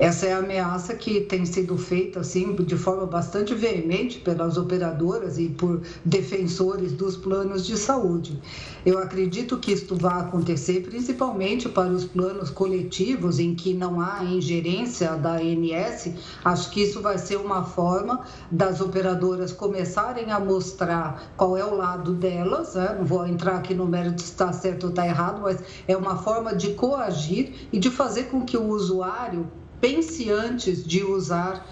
Essa é a ameaça que tem sido feita assim de forma bastante veemente pelas operadoras e por defensores dos planos de saúde. Eu acredito que isto vai acontecer principalmente para os planos coletivos em que não há ingerência da ANS. Acho que isso vai ser uma forma das operadoras começarem a mostrar qual é o lado delas. Né? Não vou entrar aqui no mérito se está certo ou está errado, mas é uma forma de coagir e de fazer com que o usuário pense antes de usar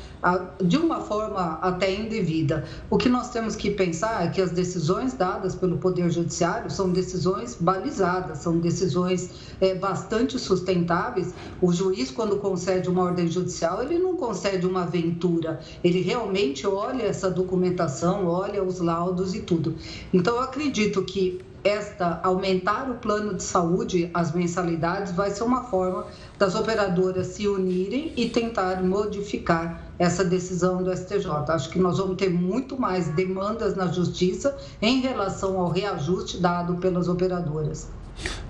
de uma forma até indevida. O que nós temos que pensar é que as decisões dadas pelo Poder Judiciário são decisões balizadas, são decisões é, bastante sustentáveis. O juiz, quando concede uma ordem judicial, ele não concede uma aventura, ele realmente olha essa documentação, olha os laudos e tudo. Então, eu acredito que esta aumentar o plano de saúde, as mensalidades, vai ser uma forma das operadoras se unirem e tentar modificar essa decisão do STJ. Acho que nós vamos ter muito mais demandas na justiça em relação ao reajuste dado pelas operadoras.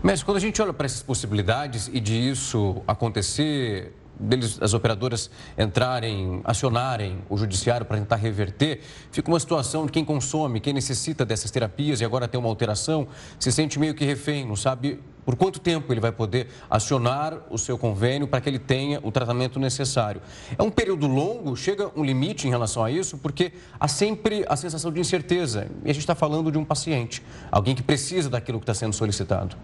Mas quando a gente olha para essas possibilidades e de isso acontecer deles, as operadoras entrarem, acionarem o judiciário para tentar reverter, fica uma situação de quem consome, quem necessita dessas terapias e agora tem uma alteração, se sente meio que refém, não sabe por quanto tempo ele vai poder acionar o seu convênio para que ele tenha o tratamento necessário. É um período longo, chega um limite em relação a isso, porque há sempre a sensação de incerteza. E a gente está falando de um paciente, alguém que precisa daquilo que está sendo solicitado.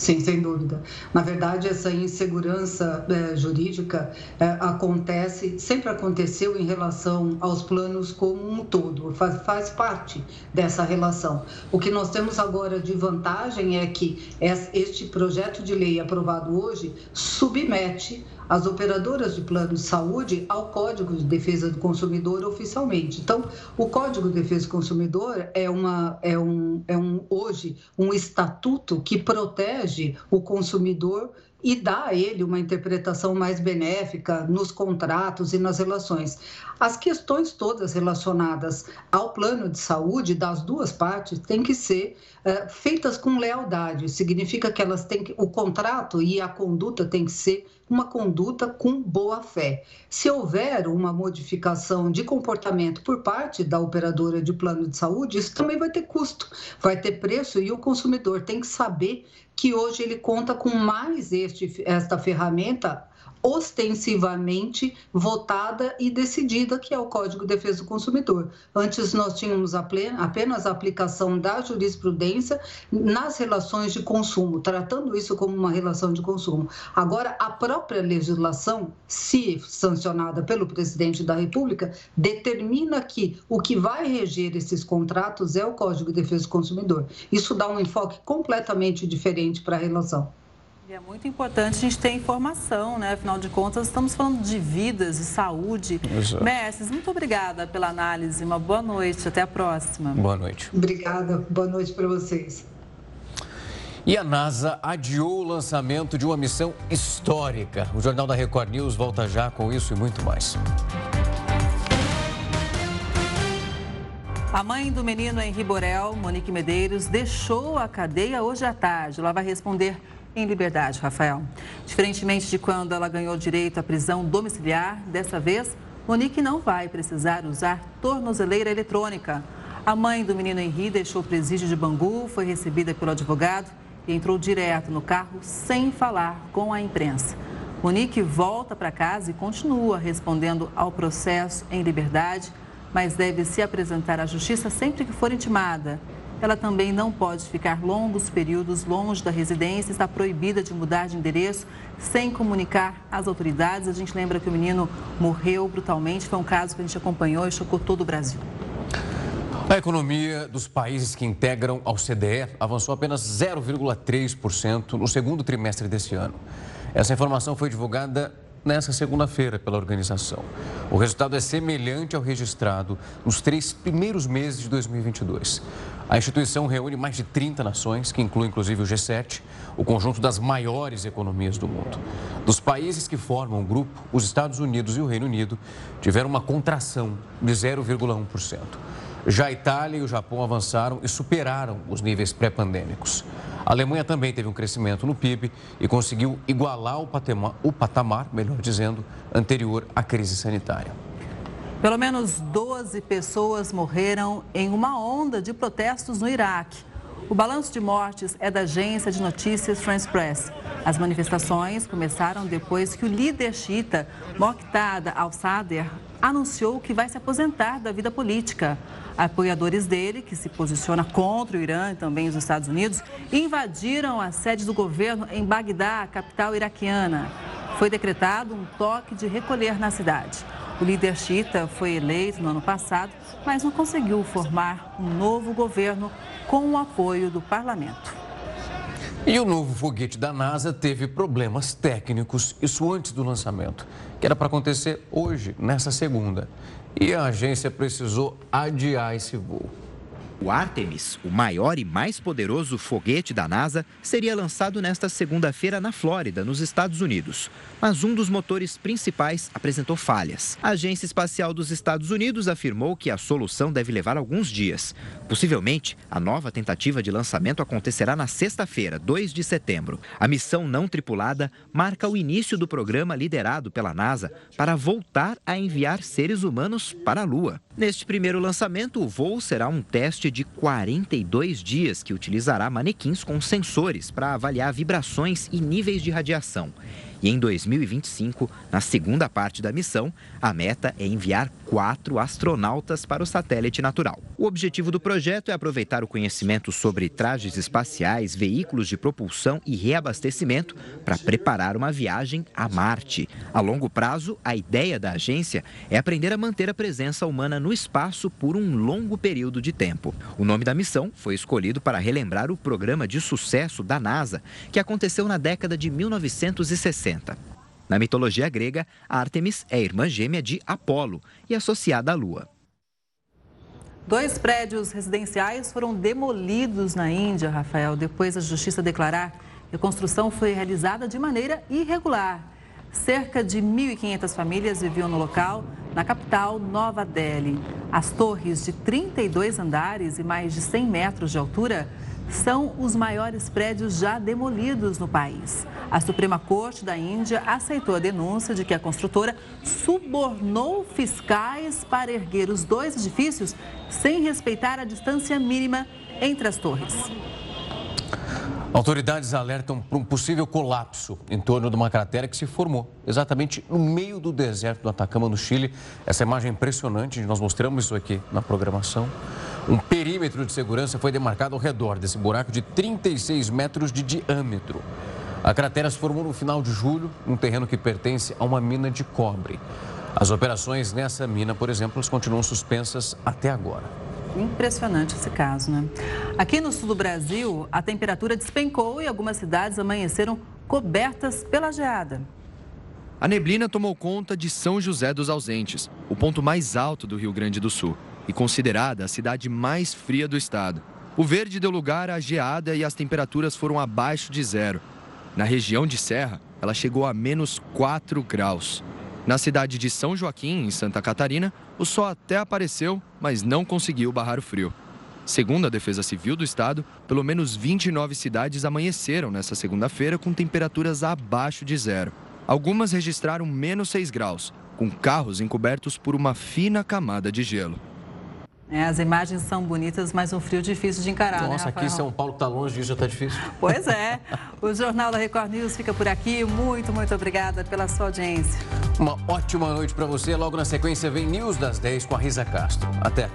Sim, sem dúvida. Na verdade, essa insegurança é, jurídica é, acontece, sempre aconteceu em relação aos planos como um todo, faz, faz parte dessa relação. O que nós temos agora de vantagem é que este projeto de lei aprovado hoje submete as operadoras de plano de saúde ao Código de Defesa do Consumidor oficialmente. Então, o Código de Defesa do Consumidor é, uma, é, um, é um, hoje um estatuto que protege o consumidor e dá a ele uma interpretação mais benéfica nos contratos e nas relações. As questões todas relacionadas ao plano de saúde das duas partes têm que ser é, feitas com lealdade. Significa que elas têm que, o contrato e a conduta têm que ser uma conduta com boa fé. Se houver uma modificação de comportamento por parte da operadora de plano de saúde, isso também vai ter custo, vai ter preço e o consumidor tem que saber que hoje ele conta com mais este, esta ferramenta ostensivamente votada e decidida, que é o Código de Defesa do Consumidor. Antes nós tínhamos apenas a aplicação da jurisprudência nas relações de consumo, tratando isso como uma relação de consumo. Agora, a própria legislação, se sancionada pelo presidente da República, determina que o que vai reger esses contratos é o Código de Defesa do Consumidor. Isso dá um enfoque completamente diferente para a relação. É muito importante a gente ter informação, né? Afinal de contas, estamos falando de vidas e saúde. Exato. Mestres, muito obrigada pela análise. Uma boa noite. Até a próxima. Boa noite. Obrigada. Boa noite para vocês. E a NASA adiou o lançamento de uma missão histórica. O Jornal da Record News volta já com isso e muito mais. A mãe do menino Henri Borel, Monique Medeiros, deixou a cadeia hoje à tarde. Ela vai responder em liberdade, Rafael. Diferentemente de quando ela ganhou direito à prisão domiciliar, dessa vez, Monique não vai precisar usar tornozeleira eletrônica. A mãe do menino Henri deixou o presídio de Bangu, foi recebida pelo advogado e entrou direto no carro sem falar com a imprensa. Monique volta para casa e continua respondendo ao processo em liberdade, mas deve se apresentar à justiça sempre que for intimada. Ela também não pode ficar longos períodos longe da residência, está proibida de mudar de endereço sem comunicar às autoridades. A gente lembra que o menino morreu brutalmente, foi um caso que a gente acompanhou e chocou todo o Brasil. A economia dos países que integram ao CDE avançou apenas 0,3% no segundo trimestre desse ano. Essa informação foi divulgada nesta segunda-feira pela organização. O resultado é semelhante ao registrado nos três primeiros meses de 2022. A instituição reúne mais de 30 nações, que inclui inclusive o G7, o conjunto das maiores economias do mundo. Dos países que formam o grupo, os Estados Unidos e o Reino Unido tiveram uma contração de 0,1%. Já a Itália e o Japão avançaram e superaram os níveis pré-pandêmicos. A Alemanha também teve um crescimento no PIB e conseguiu igualar o patamar, o patamar, melhor dizendo, anterior à crise sanitária. Pelo menos 12 pessoas morreram em uma onda de protestos no Iraque. O balanço de mortes é da agência de notícias France Press. As manifestações começaram depois que o líder xiita Moqtada al-Sadr anunciou que vai se aposentar da vida política. Apoiadores dele, que se posiciona contra o Irã e também os Estados Unidos, invadiram a sede do governo em Bagdá, capital iraquiana. Foi decretado um toque de recolher na cidade. O líder xiita foi eleito no ano passado, mas não conseguiu formar um novo governo com o apoio do parlamento. E o novo foguete da NASA teve problemas técnicos, isso antes do lançamento, que era para acontecer hoje, nessa segunda. E a agência precisou adiar esse voo. O Artemis, o maior e mais poderoso foguete da NASA, seria lançado nesta segunda-feira na Flórida, nos Estados Unidos. Mas um dos motores principais apresentou falhas. A Agência Espacial dos Estados Unidos afirmou que a solução deve levar alguns dias. Possivelmente, a nova tentativa de lançamento acontecerá na sexta-feira, 2 de setembro. A missão não tripulada marca o início do programa liderado pela NASA para voltar a enviar seres humanos para a Lua. Neste primeiro lançamento, o voo será um teste de 42 dias que utilizará manequins com sensores para avaliar vibrações e níveis de radiação. E em 2025, na segunda parte da missão, a meta é enviar quatro astronautas para o satélite natural. O objetivo do projeto é aproveitar o conhecimento sobre trajes espaciais, veículos de propulsão e reabastecimento para preparar uma viagem a Marte. A longo prazo, a ideia da agência é aprender a manter a presença humana no espaço por um longo período de tempo. O nome da missão foi escolhido para relembrar o programa de sucesso da NASA, que aconteceu na década de 1960. Na mitologia grega, Ártemis é irmã gêmea de Apolo e associada à Lua. Dois prédios residenciais foram demolidos na Índia, Rafael, depois da justiça declarar que a construção foi realizada de maneira irregular. Cerca de 1.500 famílias viviam no local, na capital Nova Delhi. As torres de 32 andares e mais de 100 metros de altura são os maiores prédios já demolidos no país. A Suprema Corte da Índia aceitou a denúncia de que a construtora subornou fiscais para erguer os dois edifícios sem respeitar a distância mínima entre as torres. Autoridades alertam para um possível colapso em torno de uma cratera que se formou exatamente no meio do deserto do Atacama, no Chile. Essa imagem é impressionante, nós mostramos isso aqui na programação. Um perímetro de segurança foi demarcado ao redor desse buraco de 36 metros de diâmetro. A cratera se formou no final de julho, num terreno que pertence a uma mina de cobre. As operações nessa mina, por exemplo, continuam suspensas até agora. Impressionante esse caso, né? Aqui no sul do Brasil, a temperatura despencou e algumas cidades amanheceram cobertas pela geada. A neblina tomou conta de São José dos Ausentes, o ponto mais alto do Rio Grande do Sul e considerada a cidade mais fria do estado. O verde deu lugar à geada e as temperaturas foram abaixo de zero. Na região de Serra, ela chegou a menos 4 graus. Na cidade de São Joaquim, em Santa Catarina, o sol até apareceu, mas não conseguiu barrar o frio. Segundo a Defesa Civil do Estado, pelo menos 29 cidades amanheceram nesta segunda-feira com temperaturas abaixo de zero. Algumas registraram menos 6 graus, com carros encobertos por uma fina camada de gelo. É, as imagens são bonitas, mas um frio difícil de encarar, Nossa, né, aqui em São Paulo está longe disso, já está difícil. Pois é. (laughs) O Jornal da Record News fica por aqui. Muito, muito obrigada pela sua audiência. Uma ótima noite para você. Logo na sequência vem News das 10 com a Risa Castro. Até.